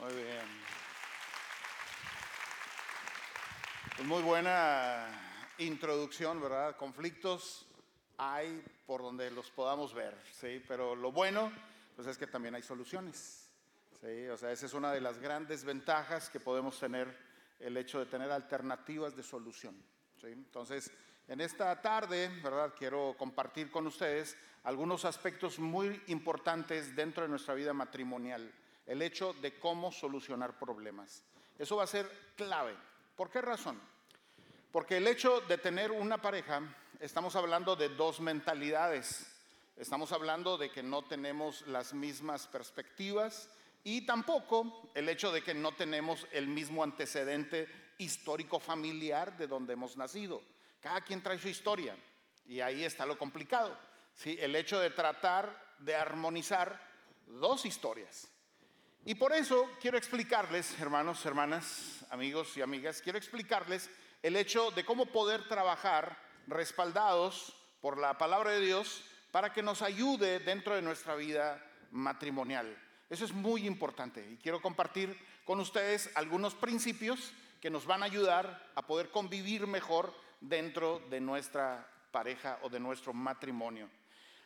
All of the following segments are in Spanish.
Muy bien. Pues muy buena introducción, ¿verdad? Conflictos hay por donde los podamos ver, ¿sí? Pero lo bueno, pues es que también hay soluciones, ¿sí? O sea, esa es una de las grandes ventajas que podemos tener, el hecho de tener alternativas de solución, ¿sí? Entonces, en esta tarde, ¿verdad? Quiero compartir con ustedes algunos aspectos muy importantes dentro de nuestra vida matrimonial el hecho de cómo solucionar problemas. Eso va a ser clave. ¿Por qué razón? Porque el hecho de tener una pareja, estamos hablando de dos mentalidades. Estamos hablando de que no tenemos las mismas perspectivas y tampoco el hecho de que no tenemos el mismo antecedente histórico familiar de donde hemos nacido. Cada quien trae su historia y ahí está lo complicado. ¿sí? El hecho de tratar de armonizar dos historias. Y por eso quiero explicarles, hermanos, hermanas, amigos y amigas, quiero explicarles el hecho de cómo poder trabajar respaldados por la palabra de Dios para que nos ayude dentro de nuestra vida matrimonial. Eso es muy importante y quiero compartir con ustedes algunos principios que nos van a ayudar a poder convivir mejor dentro de nuestra pareja o de nuestro matrimonio.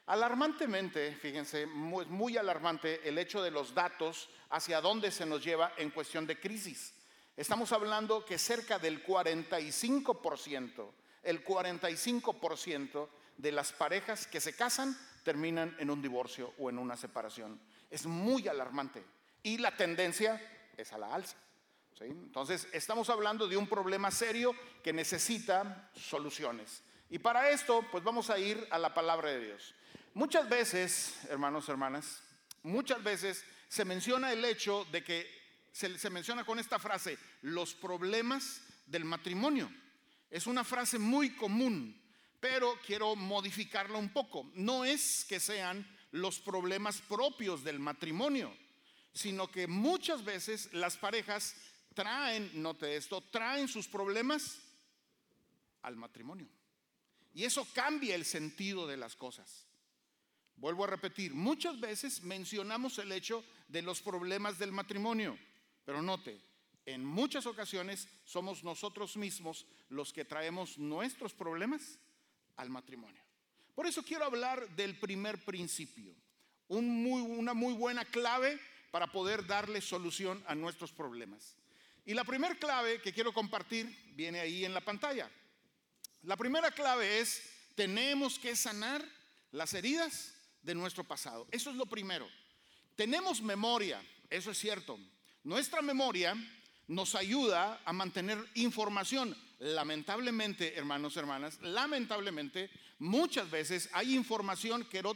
Alarmantemente, fíjense, es muy, alarmante el hecho de los datos hacia dónde se nos lleva en cuestión de crisis. Estamos hablando que cerca del 45%, el 45% de las parejas que se casan terminan en un divorcio o en una separación. Es muy alarmante y la tendencia es a la alza. Entonces, estamos hablando de un problema serio que necesita soluciones. Y para esto, pues vamos a ir a la palabra de Dios. Muchas veces, hermanos, hermanas, muchas veces se menciona el hecho de que se, menciona con esta frase, los problemas del matrimonio. Es una frase muy común, pero quiero modificarla un poco. No es que sean los problemas propios del matrimonio, sino que muchas veces las parejas traen, note esto, traen sus problemas al matrimonio. Y eso cambia el sentido de las cosas. Vuelvo a repetir, muchas veces mencionamos el hecho de los problemas del matrimonio, pero note, en muchas ocasiones somos nosotros mismos los que traemos nuestros problemas al matrimonio. Por eso quiero hablar del primer principio, una muy buena clave para poder darle solución a nuestros problemas. Y la primera clave que quiero compartir viene ahí en la pantalla. La primera clave es, tenemos que sanar las heridas de nuestro pasado. Eso es lo primero. Tenemos memoria, eso es cierto. Nuestra memoria nos ayuda a mantener información. Lamentablemente, hermanos, hermanas, lamentablemente, muchas veces hay información que no,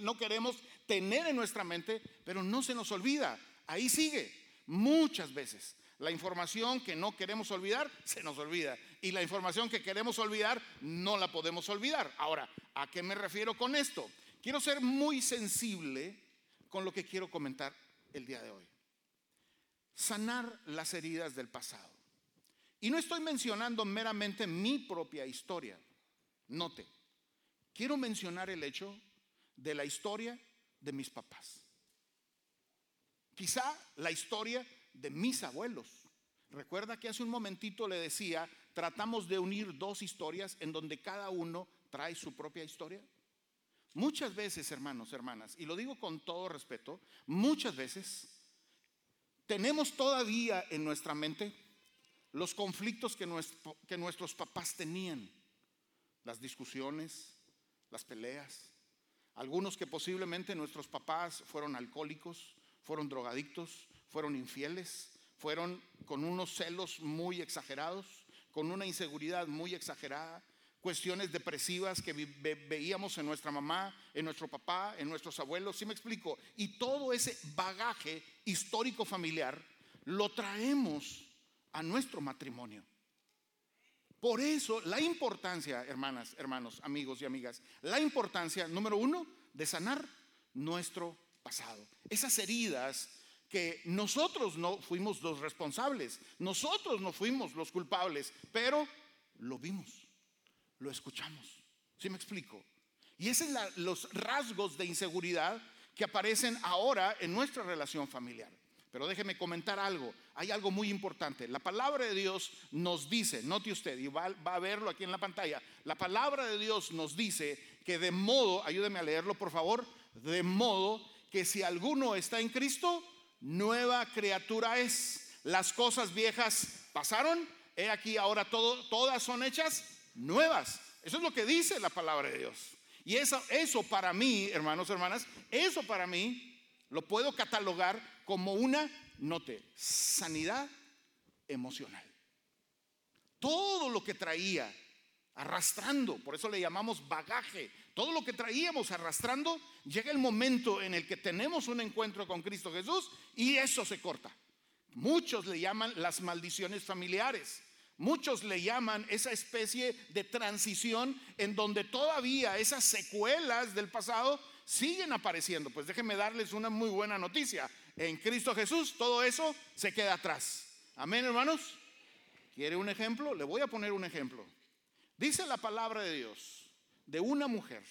no queremos tener en nuestra mente, pero no se nos olvida. Ahí sigue, muchas veces. La información que no queremos olvidar, se nos olvida. Y la información que queremos olvidar, no la podemos olvidar. Ahora, ¿a qué me refiero con esto? Quiero ser muy sensible con lo que quiero comentar el día de hoy. Sanar las heridas del pasado. Y no estoy mencionando meramente mi propia historia. Note, quiero mencionar el hecho de la historia de mis papás. Quizá la historia de mis abuelos. Recuerda que hace un momentito le decía, tratamos de unir dos historias en donde cada uno trae su propia historia. Muchas veces, hermanos, hermanas, y lo digo con todo respeto, muchas veces tenemos todavía en nuestra mente los conflictos que, nuestros papás tenían, las discusiones, las peleas, algunos que posiblemente nuestros papás fueron alcohólicos, fueron drogadictos, fueron infieles, fueron con unos celos muy exagerados, con una inseguridad muy exagerada, cuestiones depresivas que veíamos en nuestra mamá, en nuestro papá, en nuestros abuelos, ¿sí me explico? Y todo ese bagaje histórico familiar lo traemos a nuestro matrimonio. Por eso la importancia, hermanas, hermanos, amigos y amigas, la importancia, número uno, de sanar nuestro pasado. Esas heridas que nosotros no fuimos los responsables, nosotros no fuimos los culpables, pero lo vimos lo escuchamos. ¿Sí me explico? Y esos son los rasgos de inseguridad que aparecen ahora en nuestra relación familiar. Pero déjeme comentar algo. Hay algo muy importante. La palabra de Dios nos dice, note usted, y va, a verlo aquí en la pantalla. La palabra de Dios nos dice que de modo, ayúdeme a leerlo por favor, de modo que si alguno está en Cristo, nueva criatura es. Las cosas viejas pasaron, he aquí ahora todas son hechas nuevas. Eso es lo que dice la palabra de Dios. Y eso, eso para mí, hermanos, hermanas, eso para mí lo puedo catalogar como una, note, sanidad emocional. Todo lo que traía arrastrando, por eso le llamamos bagaje, todo lo que traíamos arrastrando, llega el momento en el que tenemos un encuentro con Cristo Jesús y eso se corta. Muchos le llaman las maldiciones familiares. Muchos le llaman esa especie de transición en donde todavía esas secuelas del pasado siguen apareciendo. Pues déjenme darles una muy buena noticia. En Cristo Jesús todo eso se queda atrás. Amén, hermanos. ¿Quiere un ejemplo? Le voy a poner un ejemplo. Dice la palabra de Dios de una mujer,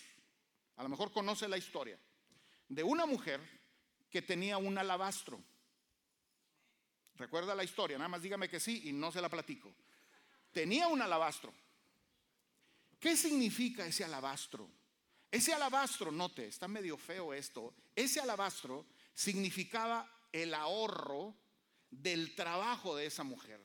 a lo mejor conoce la historia, de una mujer que tenía un alabastro. ¿Recuerda la historia? Nada más dígame que sí y no se la platico tenía un alabastro. ¿Qué significa ese alabastro? Ese alabastro, note, está medio feo esto, ese alabastro significaba el ahorro del trabajo de esa mujer.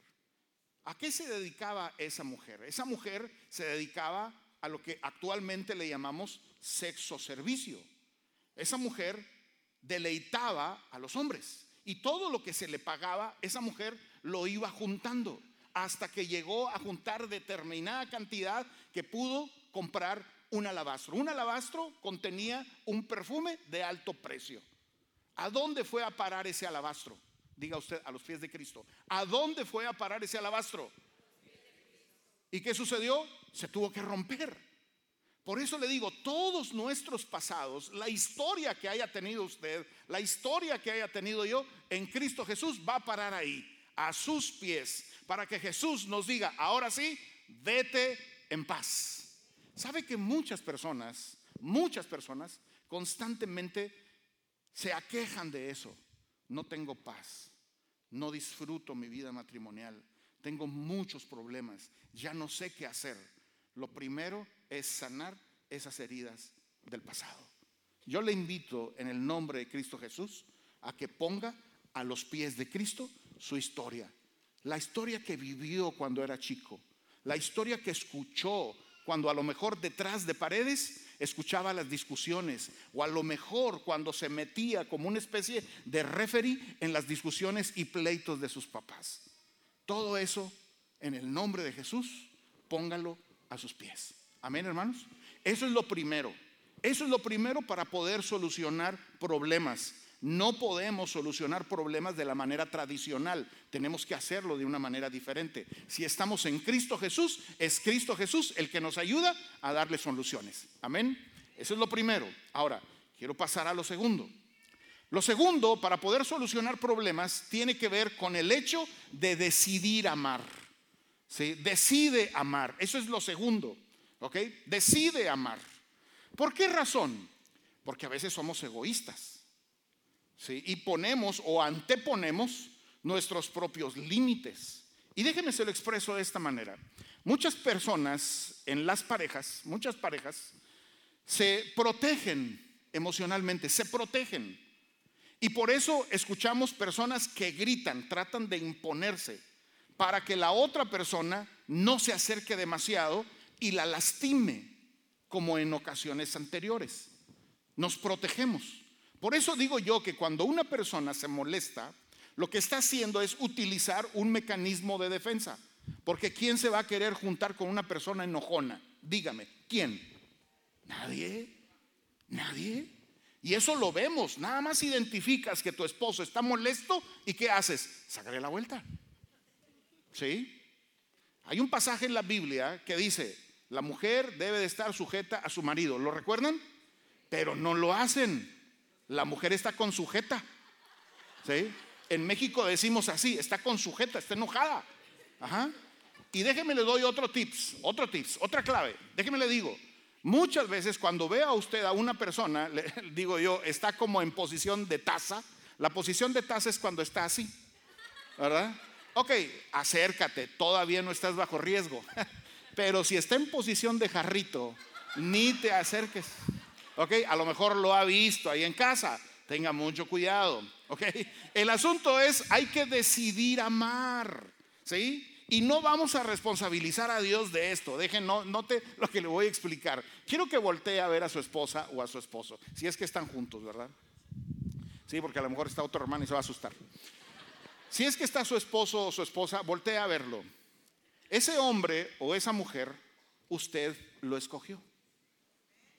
¿A qué se dedicaba esa mujer? Esa mujer se dedicaba a lo que actualmente le llamamos sexo servicio. Esa mujer deleitaba a los hombres y todo lo que se le pagaba, esa mujer lo iba juntando hasta que llegó a juntar determinada cantidad que pudo comprar un alabastro. Un alabastro contenía un perfume de alto precio. ¿A dónde fue a parar ese alabastro? Diga usted, a los pies de Cristo. ¿A dónde fue a parar ese alabastro? ¿Y qué sucedió? Se tuvo que romper. Por eso le digo, todos nuestros pasados, la historia que haya tenido usted, la historia que haya tenido yo en Cristo Jesús va a parar ahí, a sus pies para que Jesús nos diga, ahora sí, vete en paz. ¿Sabe que muchas personas, muchas personas constantemente se aquejan de eso? No tengo paz, no disfruto mi vida matrimonial, tengo muchos problemas, ya no sé qué hacer. Lo primero es sanar esas heridas del pasado. Yo le invito en el nombre de Cristo Jesús a que ponga a los pies de Cristo su historia la historia que vivió cuando era chico, la historia que escuchó cuando a lo mejor detrás de paredes escuchaba las discusiones o a lo mejor cuando se metía como una especie de referee en las discusiones y pleitos de sus papás. Todo eso en el nombre de Jesús, póngalo a sus pies. Amén, hermanos. Eso es lo primero. Eso es lo primero para poder solucionar problemas. No podemos solucionar problemas de la manera tradicional, tenemos que hacerlo de una manera diferente. Si estamos en Cristo Jesús, es Cristo Jesús el que nos ayuda a darle soluciones. Amén. Eso es lo primero. Ahora, quiero pasar a lo segundo. Lo segundo, para poder solucionar problemas, tiene que ver con el hecho de decidir amar. Decide amar. Eso es lo segundo. ¿Ok? Decide amar. ¿Por qué razón? Porque a veces somos egoístas. Y ponemos o anteponemos nuestros propios límites. Y déjenme se lo expreso de esta manera. Muchas personas en las parejas, muchas parejas, se protegen emocionalmente, se protegen. Y por eso escuchamos personas que gritan, tratan de imponerse para que la otra persona no se acerque demasiado y la lastime, como en ocasiones anteriores. Nos protegemos. Por eso digo yo que cuando una persona se molesta, lo que está haciendo es utilizar un mecanismo de defensa. Porque ¿quién se va a querer juntar con una persona enojona? Dígame, ¿quién? Nadie. Nadie. Y eso lo vemos. Nada más identificas que tu esposo está molesto y ¿qué haces? Sácale la vuelta. ¿Sí? Hay un pasaje en la Biblia que dice, la mujer debe de estar sujeta a su marido. ¿Lo recuerdan? Pero no lo hacen. La mujer está con sujeta. ¿Sí? En México decimos así, está con sujeta, está enojada. Ajá. Y déjeme le doy otro tips, otro tips, otra clave. Déjeme le digo, muchas veces cuando vea usted a una persona, le digo yo, está como en posición de taza, La posición de taza es cuando está así, ¿verdad? Ok, acércate, todavía no estás bajo riesgo. Pero si está en posición de jarrito, ni te acerques. Ok, a lo mejor lo ha visto ahí en casa. Tenga mucho cuidado. Ok, el asunto es, hay que decidir amar. ¿Sí? Y no vamos a responsabilizar a Dios de esto. Dejen, no, note lo que le voy a explicar. Quiero que voltee a ver a su esposa o a su esposo. Si es que están juntos, ¿verdad? Sí, porque a lo mejor está otro hermano y se va a asustar. Si es que está su esposo o su esposa, voltee a verlo. Ese hombre o esa mujer, usted lo escogió.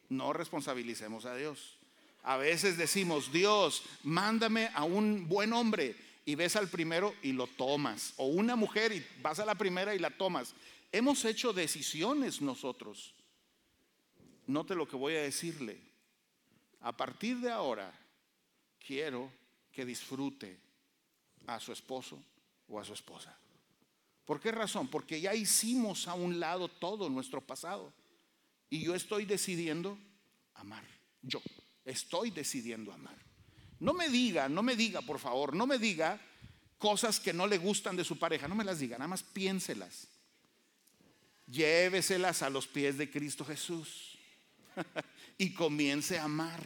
No responsabilicemos a Dios. A veces decimos, Dios, mándame a un buen hombre y ves al primero y lo tomas. O una mujer y vas a la primera y la tomas. Hemos hecho decisiones nosotros. Note lo que voy a decirle. A partir de ahora, quiero que disfrute a su esposo o a su esposa. ¿Por qué razón? Porque ya hicimos a un lado todo nuestro pasado. Y yo estoy decidiendo amar. Yo estoy decidiendo amar. No me diga, no me diga, por favor, no me diga cosas que no le gustan de su pareja, no me las diga, nada más piénselas. Lléveselas a los pies de Cristo Jesús y comience a amar.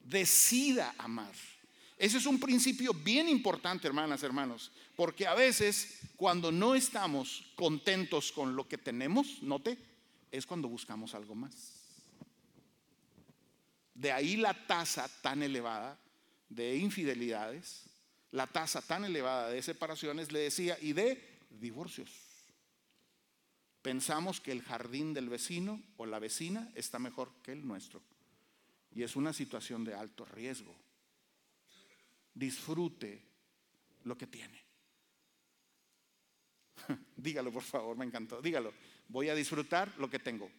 Decida amar. Ese es un principio bien importante, hermanas, hermanos, porque a veces cuando no estamos contentos con lo que tenemos, note, es cuando buscamos algo más. De ahí la tasa tan elevada de infidelidades, la tasa tan elevada de separaciones, le decía, y de divorcios. Pensamos que el jardín del vecino o la vecina está mejor que el nuestro. Y es una situación de alto riesgo disfrute lo que tiene. Dígalo, por favor, me encantó. Dígalo, voy a disfrutar lo que tengo.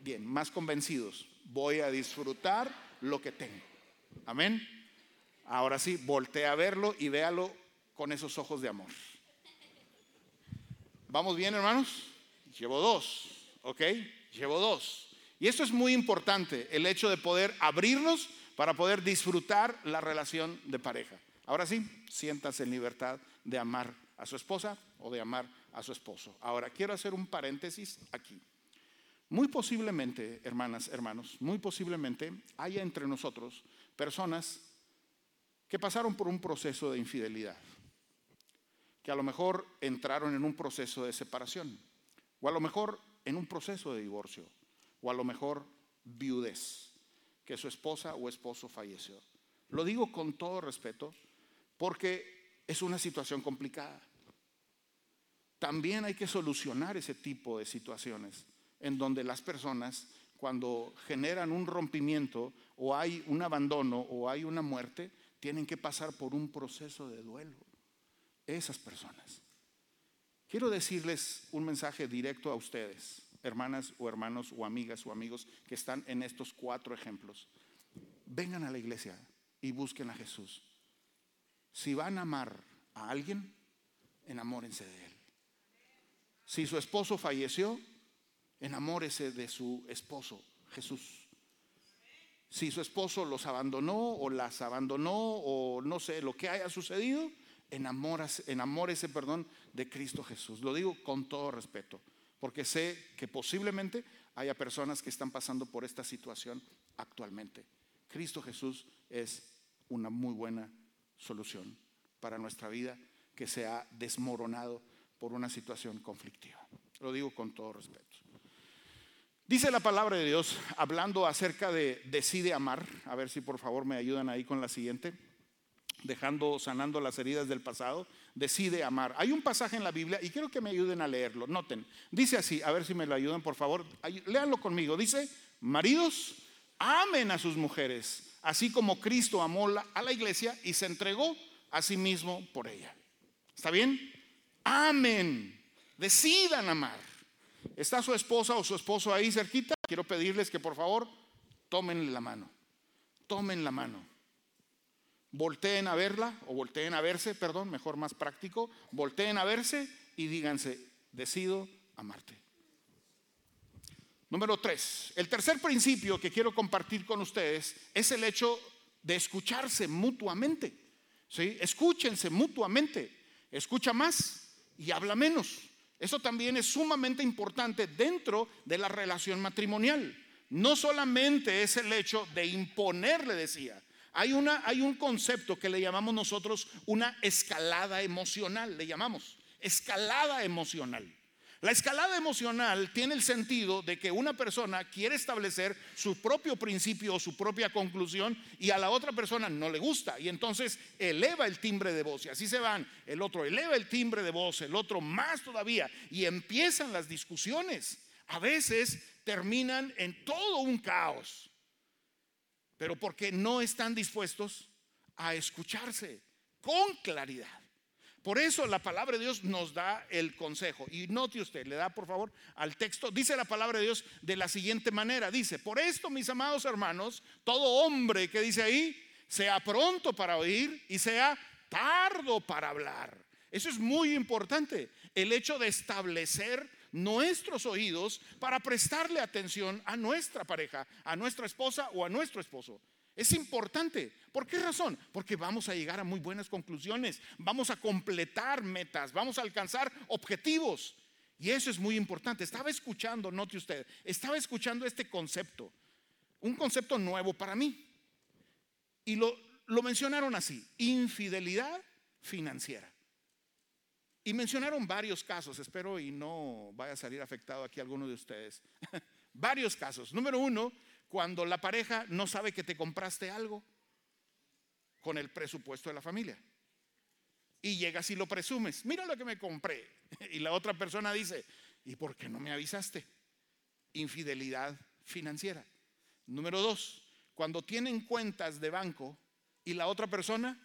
Bien, más convencidos. Voy a disfrutar lo que tengo. Amén. Ahora sí, voltee a verlo y véalo con esos ojos de amor. ¿Vamos bien, hermanos? Llevo dos, ¿ok? Llevo dos. Y esto es muy importante, el hecho de poder abrirnos para poder disfrutar la relación de pareja. Ahora sí, siéntase en libertad de amar a su esposa o de amar a su esposo. Ahora, quiero hacer un paréntesis aquí. Muy posiblemente, hermanas, hermanos, muy posiblemente haya entre nosotros personas que pasaron por un proceso de infidelidad, que a lo mejor entraron en un proceso de separación, o a lo mejor en un proceso de divorcio, o a lo mejor viudez que su esposa o esposo falleció. Lo digo con todo respeto porque es una situación complicada. También hay que solucionar ese tipo de situaciones en donde las personas cuando generan un rompimiento o hay un abandono o hay una muerte, tienen que pasar por un proceso de duelo. Esas personas. Quiero decirles un mensaje directo a ustedes hermanas o hermanos o amigas o amigos que están en estos cuatro ejemplos. Vengan a la iglesia y busquen a Jesús. Si van a amar a alguien, enamórense de él. Si su esposo falleció, enamórese de su esposo, Jesús. Si su esposo los abandonó o las abandonó o no sé lo que haya sucedido, enamórese, enamórese perdón, de Cristo Jesús. Lo digo con todo respeto porque sé que posiblemente haya personas que están pasando por esta situación actualmente. Cristo Jesús es una muy buena solución para nuestra vida que se ha desmoronado por una situación conflictiva. Lo digo con todo respeto. Dice la palabra de Dios, hablando acerca de decide amar, a ver si por favor me ayudan ahí con la siguiente, dejando, sanando las heridas del pasado decide amar. Hay un pasaje en la Biblia y quiero que me ayuden a leerlo. Noten, dice así, a ver si me lo ayudan por favor. Léanlo conmigo. Dice, maridos, amen a sus mujeres, así como Cristo amó a la iglesia y se entregó a sí mismo por ella. ¿Está bien? Amen, decidan amar. ¿Está su esposa o su esposo ahí cerquita? Quiero pedirles que por favor tomen la mano. Tomen la mano volteen a verla o volteen a verse, perdón, mejor más práctico, volteen a verse y díganse, decido amarte. Número tres, el tercer principio que quiero compartir con ustedes es el hecho de escucharse mutuamente. ¿sí? Escúchense mutuamente. Escucha más y habla menos. Eso también es sumamente importante dentro de la relación matrimonial. No solamente es el hecho de imponer, le decía. Hay, una, hay un concepto que le llamamos nosotros una escalada emocional, le llamamos escalada emocional. La escalada emocional tiene el sentido de que una persona quiere establecer su propio principio o su propia conclusión y a la otra persona no le gusta y entonces eleva el timbre de voz y así se van. El otro eleva el timbre de voz, el otro más todavía y empiezan las discusiones. A veces terminan en todo un caos, pero porque no están dispuestos a escucharse con claridad. Por eso la palabra de Dios nos da el consejo. Y note usted, le da por favor al texto, dice la palabra de Dios de la siguiente manera. Dice, por esto mis amados hermanos, todo hombre que dice ahí, sea pronto para oír y sea tardo para hablar. Eso es muy importante, el hecho de establecer nuestros oídos para prestarle atención a nuestra pareja, a nuestra esposa o a nuestro esposo. Es importante. ¿Por qué razón? Porque vamos a llegar a muy buenas conclusiones, vamos a completar metas, vamos a alcanzar objetivos. Y eso es muy importante. Estaba escuchando, note usted, estaba escuchando este concepto, un concepto nuevo para mí. Y lo, lo mencionaron así, infidelidad financiera. Y mencionaron varios casos, espero y no vaya a salir afectado aquí alguno de ustedes. varios casos. Número uno, cuando la pareja no sabe que te compraste algo con el presupuesto de la familia. Y llegas y lo presumes, mira lo que me compré. Y la otra persona dice, ¿y por qué no me avisaste? Infidelidad financiera. Número dos, cuando tienen cuentas de banco y la otra persona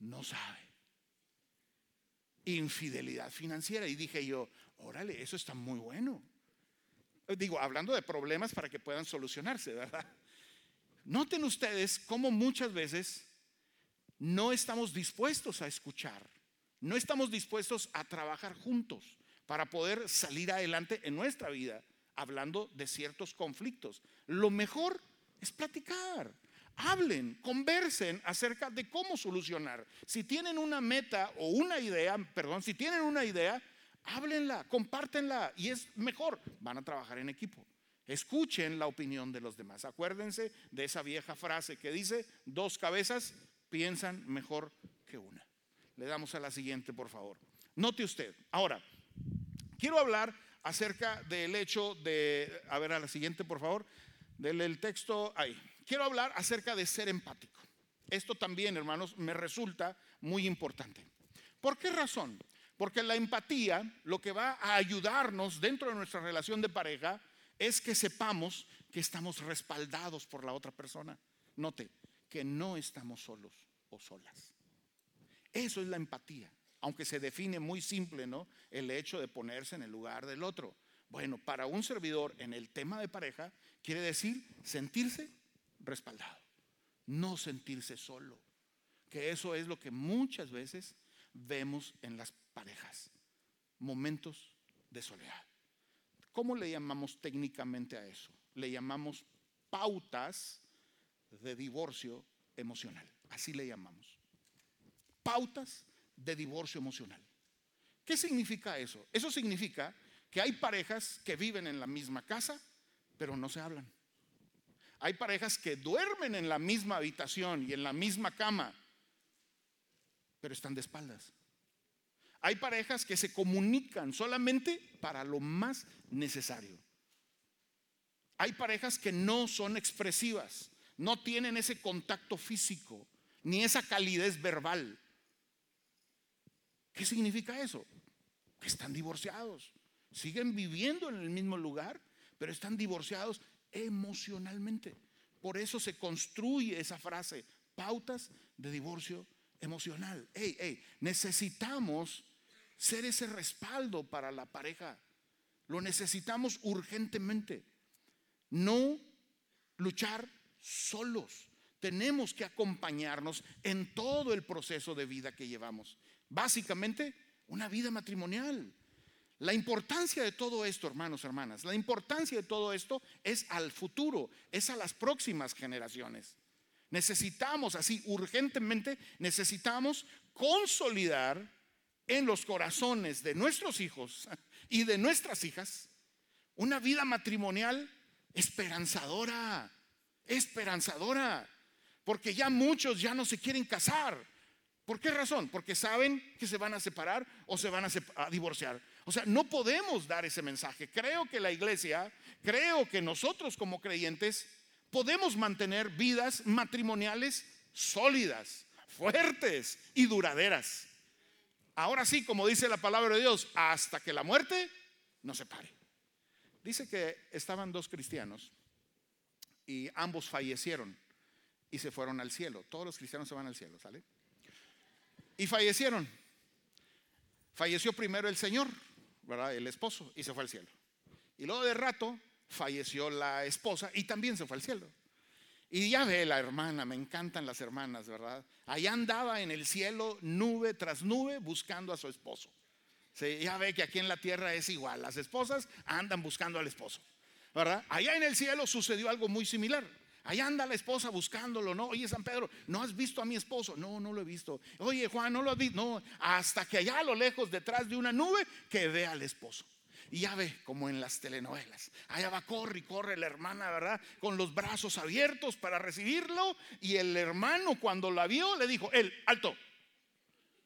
no sabe. Infidelidad financiera. Y dije yo, órale, eso está muy bueno digo, hablando de problemas para que puedan solucionarse, ¿verdad? Noten ustedes cómo muchas veces no estamos dispuestos a escuchar, no estamos dispuestos a trabajar juntos para poder salir adelante en nuestra vida, hablando de ciertos conflictos. Lo mejor es platicar. Hablen, conversen acerca de cómo solucionar. Si tienen una meta o una idea, perdón, si tienen una idea, háblenla, compártenla y es mejor. Van a trabajar en equipo. Escuchen la opinión de los demás. Acuérdense de esa vieja frase que dice, dos cabezas piensan mejor que una. Le damos a la siguiente, por favor. Note usted. Ahora, quiero hablar acerca del hecho de, a ver a la siguiente, por favor, del texto ahí. Quiero hablar acerca de ser empático. Esto también, hermanos, me resulta muy importante. ¿Por qué razón? Porque la empatía lo que va a ayudarnos dentro de nuestra relación de pareja es que sepamos que estamos respaldados por la otra persona. Note que no estamos solos o solas. Eso es la empatía, aunque se define muy simple, ¿no? El hecho de ponerse en el lugar del otro. Bueno, para un servidor en el tema de pareja quiere decir sentirse respaldado, no sentirse solo. Que eso es lo que muchas veces vemos en las parejas, momentos de soledad. ¿Cómo le llamamos técnicamente a eso? Le llamamos pautas de divorcio emocional. Así le llamamos. Pautas de divorcio emocional. ¿Qué significa eso? Eso significa que hay parejas que viven en la misma casa, pero no se hablan. Hay parejas que duermen en la misma habitación y en la misma cama, pero están de espaldas. Hay parejas que se comunican solamente para lo más necesario. Hay parejas que no son expresivas, no tienen ese contacto físico, ni esa calidez verbal. ¿Qué significa eso? Que están divorciados. Siguen viviendo en el mismo lugar, pero están divorciados emocionalmente. Por eso se construye esa frase, pautas de divorcio emocional. Hey, hey, necesitamos ser ese respaldo para la pareja. Lo necesitamos urgentemente. No luchar solos. Tenemos que acompañarnos en todo el proceso de vida que llevamos. Básicamente, una vida matrimonial. La importancia de todo esto, hermanos, hermanas, la importancia de todo esto es al futuro, es a las próximas generaciones. Necesitamos, así urgentemente, necesitamos consolidar en los corazones de nuestros hijos y de nuestras hijas una vida matrimonial esperanzadora, esperanzadora, porque ya muchos ya no se quieren casar. ¿Por qué razón? Porque saben que se van a separar o se van a, divorciar. O sea, no podemos dar ese mensaje. Creo que la iglesia, creo que nosotros como creyentes podemos mantener vidas matrimoniales sólidas, fuertes y duraderas. Ahora sí, como dice la palabra de Dios, hasta que la muerte no se pare. Dice que estaban dos cristianos y ambos fallecieron y se fueron al cielo. Todos los cristianos se van al cielo, ¿sale? Y fallecieron. Falleció primero el Señor, ¿verdad? El esposo, y se fue al cielo. Y luego de rato falleció la esposa y también se fue al cielo. Y ya ve la hermana, me encantan las hermanas, ¿verdad? Allá andaba en el cielo, nube tras nube, buscando a su esposo. ya ve que aquí en la tierra es igual, las esposas andan buscando al esposo, ¿verdad? Allá en el cielo sucedió algo muy similar. Allá anda la esposa buscándolo, ¿no? Oye, San Pedro, ¿no has visto a mi esposo? No, no lo he visto. Oye, Juan, ¿no lo has visto? No, hasta que allá a lo lejos, detrás de una nube, que ve al esposo. Y ya ve, como en las telenovelas, allá va, corre y corre la hermana, ¿verdad? Con los brazos abiertos para recibirlo. Y el hermano cuando la vio le dijo, él, alto.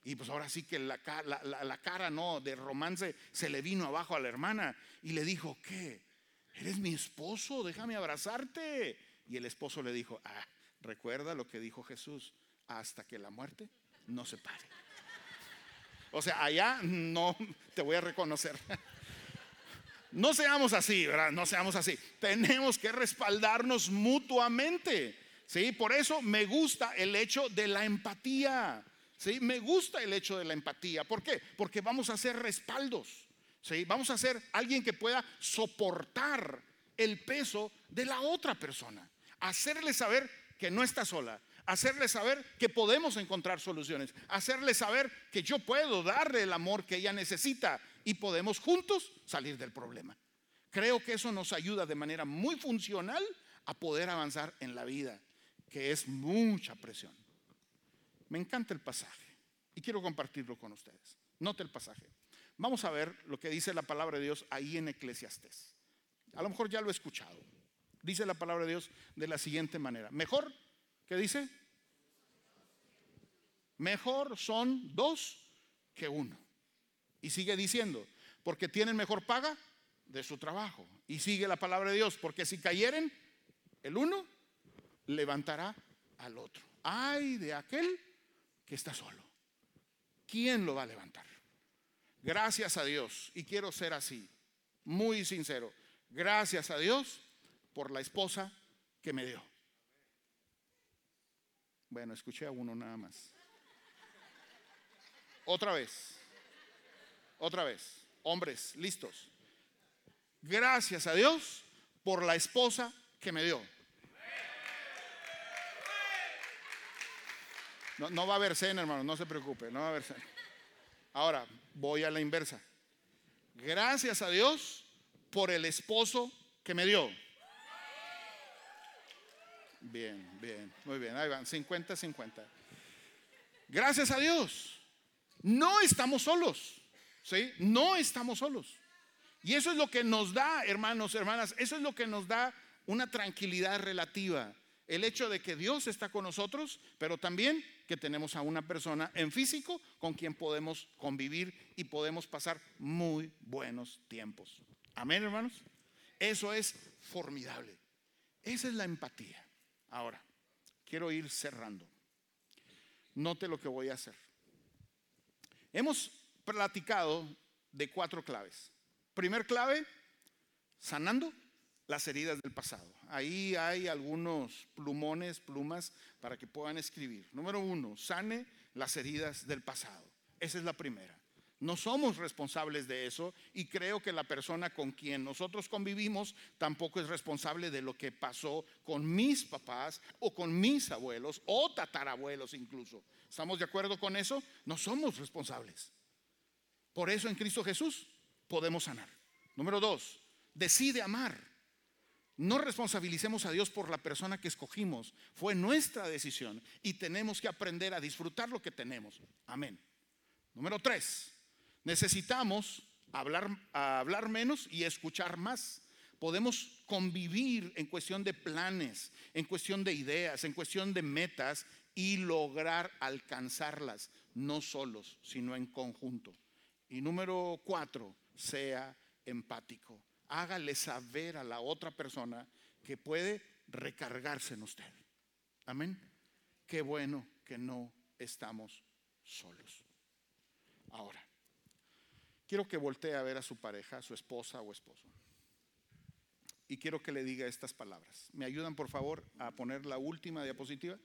Y pues ahora sí que la, cara, ¿no? De romance se le vino abajo a la hermana y le dijo, ¿qué? Eres mi esposo, déjame abrazarte. Y el esposo le dijo, ah, recuerda lo que dijo Jesús, hasta que la muerte no se pare. O sea, allá no te voy a reconocer. No seamos así, ¿verdad? No seamos así. Tenemos que respaldarnos mutuamente. ¿Sí? Por eso me gusta el hecho de la empatía. ¿Sí? Me gusta el hecho de la empatía. ¿Por qué? Porque vamos a ser respaldos. ¿Sí? Vamos a ser alguien que pueda soportar el peso de la otra persona. Hacerle saber que no está sola. Hacerle saber que podemos encontrar soluciones. Hacerle saber que yo puedo darle el amor que ella necesita y podemos juntos salir del problema. Creo que eso nos ayuda de manera muy funcional a poder avanzar en la vida, que es mucha presión. Me encanta el pasaje y quiero compartirlo con ustedes. Note el pasaje. Vamos a ver lo que dice la palabra de Dios ahí en Eclesiastes. A lo mejor ya lo he escuchado. Dice la palabra de Dios de la siguiente manera. Mejor, ¿qué dice? Mejor son dos que uno. Y sigue diciendo, porque tienen mejor paga de su trabajo. Y sigue la palabra de Dios, porque si cayeren, el uno levantará al otro. Ay de aquel que está solo. ¿Quién lo va a levantar? Gracias a Dios, y quiero ser así, muy sincero, gracias a Dios por la esposa que me dio. Bueno, escuché a uno nada más. Otra vez. Otra vez, hombres, listos. Gracias a Dios por la esposa que me dio. No, va a haber cena, hermano, no se preocupe, no va a haber cena. Ahora, voy a la inversa. Gracias a Dios por el esposo que me dio. Bien, bien, muy bien, ahí van, 50-50. Gracias a Dios. No estamos solos. No estamos solos. Y eso es lo que nos da, hermanos, hermanas, eso es lo que nos da una tranquilidad relativa. El hecho de que Dios está con nosotros, pero también que tenemos a una persona en físico con quien podemos convivir y podemos pasar muy buenos tiempos. Amén, hermanos. Eso es formidable. Esa es la empatía. Ahora, quiero ir cerrando. Note lo que voy a hacer. Hemos platicado de cuatro claves. Primer clave, sanando las heridas del pasado. Ahí hay algunos plumones, plumas para que puedan escribir. Número uno, sane las heridas del pasado. Esa es la primera. No somos responsables de eso y creo que la persona con quien nosotros convivimos tampoco es responsable de lo que pasó con mis papás o con mis abuelos o tatarabuelos incluso. ¿Estamos de acuerdo con eso? No somos responsables. Por eso en Cristo Jesús podemos sanar. Número dos, decide amar. No responsabilicemos a Dios por la persona que escogimos. Fue nuestra decisión y tenemos que aprender a disfrutar lo que tenemos. Amén. Número tres, necesitamos hablar, hablar menos y escuchar más. Podemos convivir en cuestión de planes, en cuestión de ideas, en cuestión de metas y lograr alcanzarlas, no solos, sino en conjunto. Y número cuatro, sea empático hágale saber a la otra persona que puede recargarse en usted. Amén. Qué bueno que no estamos solos. Ahora, quiero que voltee a ver a su pareja, a su esposa o esposo. Y quiero que le diga estas palabras. ¿Me ayudan por favor a poner la última diapositiva?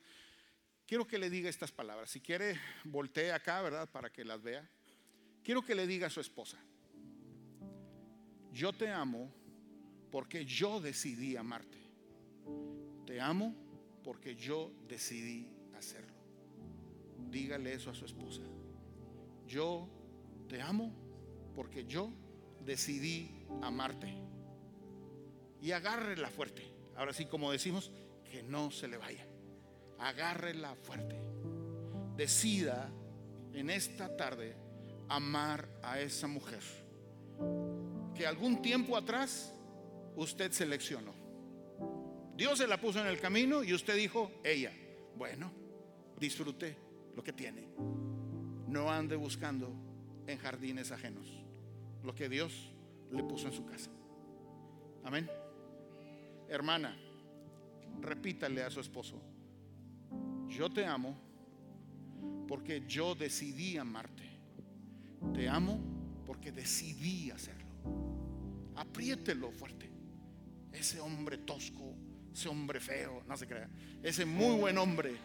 Quiero que le diga estas palabras. Si quiere, voltee acá, ¿verdad? Para que las vea. Quiero que le diga a su esposa yo te amo porque yo decidí amarte. Te amo porque yo decidí hacerlo. Dígale eso a su esposa. Yo te amo porque yo decidí amarte. Y agárrela fuerte. Ahora sí, como decimos, que no se le vaya. Agárrela fuerte. Decida en esta tarde amar a esa mujer que algún tiempo atrás usted seleccionó. Dios se la puso en el camino y usted dijo, ella, bueno, disfrute lo que tiene. No ande buscando en jardines ajenos lo que Dios le puso en su casa. Amén. Hermana, repítale a su esposo, yo te amo porque yo decidí amarte. Te amo porque decidí hacerlo apriételo fuerte. Ese hombre tosco, ese hombre feo, no se crea, ese muy buen hombre,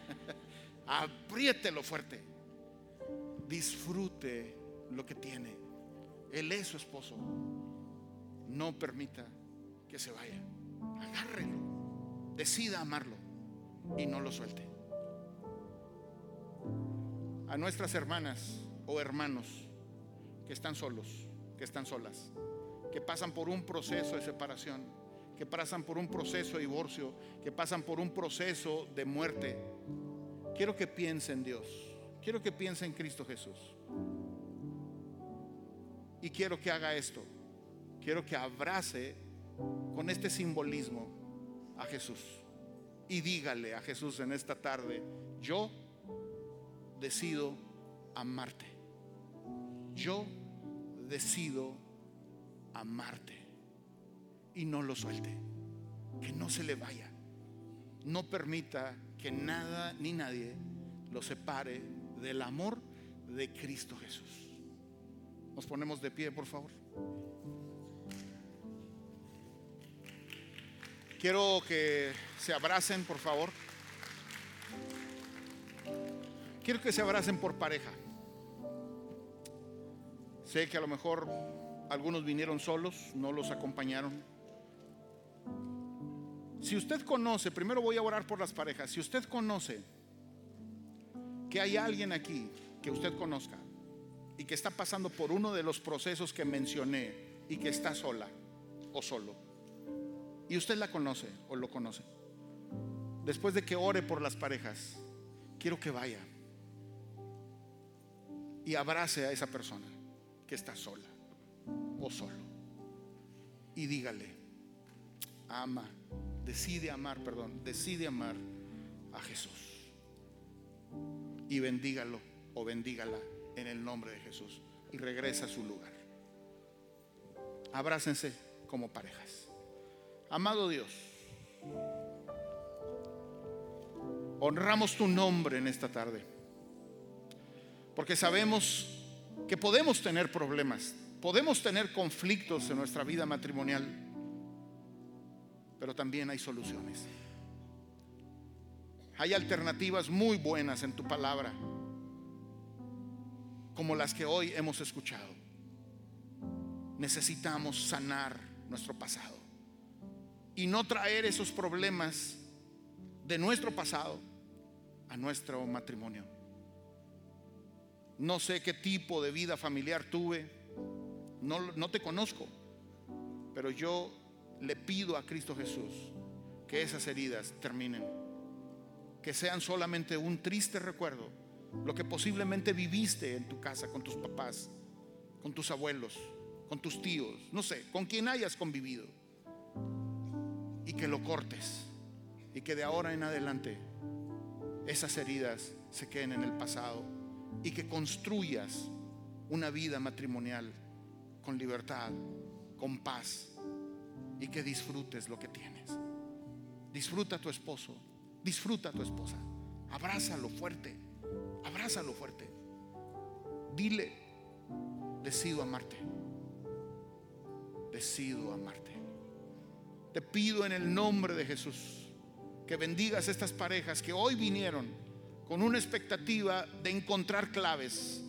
apriételo fuerte. Disfrute lo que tiene. Él es su esposo. No permita que se vaya. Agárrelo. Decida amarlo y no lo suelte. A nuestras hermanas o hermanos que están solos, que están solas que pasan por un proceso de separación, que pasan por un proceso de divorcio, que pasan por un proceso de muerte. Quiero que piense en Dios, quiero que piense en Cristo Jesús. Y quiero que haga esto, quiero que abrace con este simbolismo a Jesús. Y dígale a Jesús en esta tarde, yo decido amarte. Yo decido amarte y no lo suelte, que no se le vaya. No permita que nada ni nadie lo separe del amor de Cristo Jesús. Nos ponemos de pie, por favor. Quiero que se abracen, por favor. Quiero que se abracen por pareja. Sé que a lo mejor algunos vinieron solos, no los acompañaron. Si usted conoce, primero voy a orar por las parejas, si usted conoce que hay alguien aquí que usted conozca y que está pasando por uno de los procesos que mencioné y que está sola o solo, y usted la conoce o lo conoce, después de que ore por las parejas, quiero que vaya y abrace a esa persona que está sola o solo. Y dígale, ama, decide amar, perdón, decide amar a Jesús. Y bendígalo o bendígala en el nombre de Jesús. Y regresa a su lugar. Abrácense como parejas. Amado Dios, honramos tu nombre en esta tarde. Porque sabemos que podemos tener problemas, Podemos tener conflictos en nuestra vida matrimonial, pero también hay soluciones. Hay alternativas muy buenas en tu palabra, como las que hoy hemos escuchado. Necesitamos sanar nuestro pasado y no traer esos problemas de nuestro pasado a nuestro matrimonio. No sé qué tipo de vida familiar tuve no, te conozco, pero yo le pido a Cristo Jesús que esas heridas terminen, que sean solamente un triste recuerdo, lo que posiblemente viviste en tu casa con tus papás, con tus abuelos, con tus tíos, no sé, con quien hayas convivido, y que lo cortes, y que de ahora en adelante esas heridas se queden en el pasado, y que construyas una vida matrimonial con libertad, con paz, y que disfrutes lo que tienes. Disfruta a tu esposo, disfruta a tu esposa, abrázalo fuerte, abrázalo fuerte. Dile, decido amarte, decido amarte. Te pido en el nombre de Jesús que bendigas estas parejas que hoy vinieron con una expectativa de encontrar claves.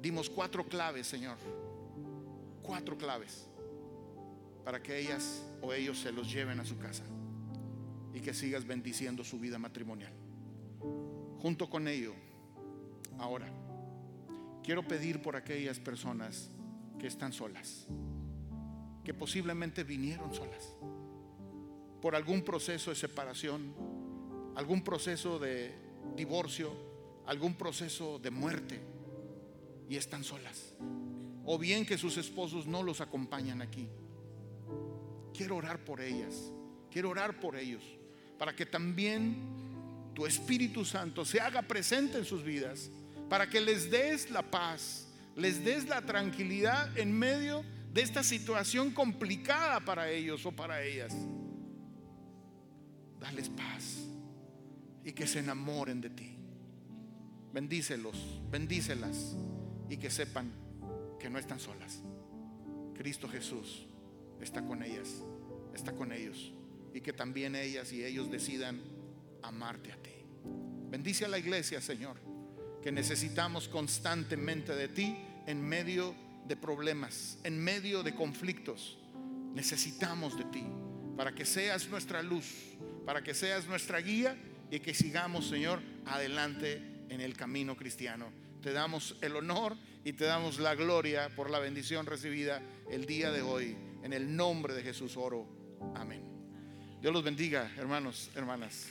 Dimos cuatro claves, Señor. Cuatro claves para que ellas o ellos se los lleven a su casa y que sigas bendiciendo su vida matrimonial. Junto con ello, ahora, quiero pedir por aquellas personas que están solas, que posiblemente vinieron solas, por algún proceso de separación, algún proceso de divorcio, algún proceso de muerte, y están solas. O bien que sus esposos no los acompañan aquí quiero orar por ellas, quiero orar por ellos, para que también tu Espíritu Santo se haga presente en sus vidas, para que les des la paz, les des la tranquilidad en medio de esta situación complicada para ellos o para ellas. Dales paz y que se enamoren de ti. Bendícelos, bendícelas y que sepan que no están solas. Cristo Jesús está con ellas, está con ellos. Y que también ellas y ellos decidan amarte a ti. Bendice a la iglesia, Señor, que necesitamos constantemente de ti en medio de problemas, en medio de conflictos. Necesitamos de ti para que seas nuestra luz, para que seas nuestra guía y que sigamos, Señor, adelante en el camino cristiano. Te damos el honor y te damos la gloria por la bendición recibida el día de hoy. En el nombre de Jesús oro. Amén. Dios los bendiga, hermanos, hermanas.